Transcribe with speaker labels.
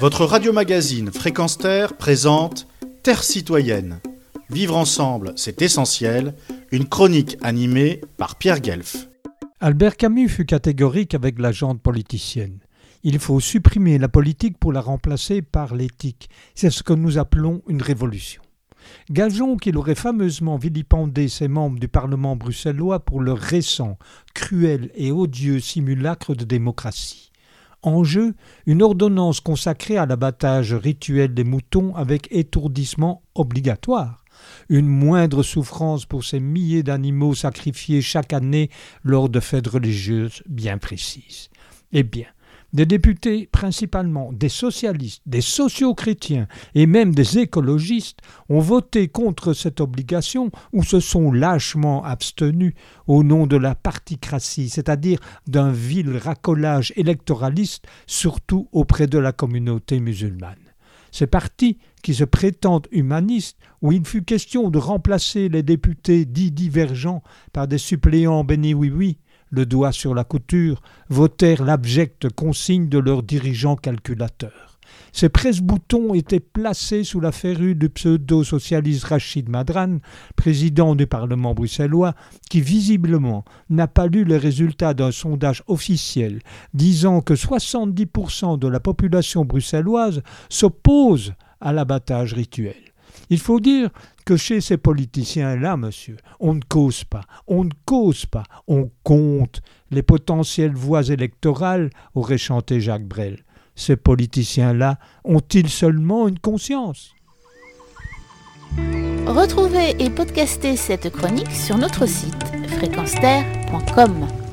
Speaker 1: Votre radio-magazine Fréquence Terre présente Terre citoyenne. Vivre ensemble, c'est essentiel. Une chronique animée par Pierre Guelf.
Speaker 2: Albert Camus fut catégorique avec la jante politicienne. Il faut supprimer la politique pour la remplacer par l'éthique. C'est ce que nous appelons une révolution. Gageons qu'il aurait fameusement vilipendé ses membres du Parlement bruxellois pour leur récent, cruel et odieux simulacre de démocratie. En jeu, une ordonnance consacrée à l'abattage rituel des moutons avec étourdissement obligatoire. Une moindre souffrance pour ces milliers d'animaux sacrifiés chaque année lors de fêtes religieuses bien précises. Eh bien, des députés, principalement des socialistes, des sociaux-chrétiens et même des écologistes, ont voté contre cette obligation ou se sont lâchement abstenus au nom de la particratie, c'est-à-dire d'un vil racolage électoraliste, surtout auprès de la communauté musulmane. Ces partis qui se prétendent humanistes, où il fut question de remplacer les députés dits divergents par des suppléants béni oui oui, le doigt sur la couture, votèrent l'abjecte consigne de leurs dirigeants calculateurs. Ces presse-boutons étaient placés sous la férue du pseudo-socialiste Rachid Madran, président du Parlement bruxellois, qui visiblement n'a pas lu les résultats d'un sondage officiel disant que 70% de la population bruxelloise s'oppose à l'abattage rituel. Il faut dire que chez ces politiciens-là, monsieur, on ne cause pas, on ne cause pas, on compte. Les potentielles voix électorales, aurait chanté Jacques Brel. Ces politiciens-là ont-ils seulement une conscience?
Speaker 3: Retrouvez et podcastez cette chronique sur notre site fréquenceterre.com.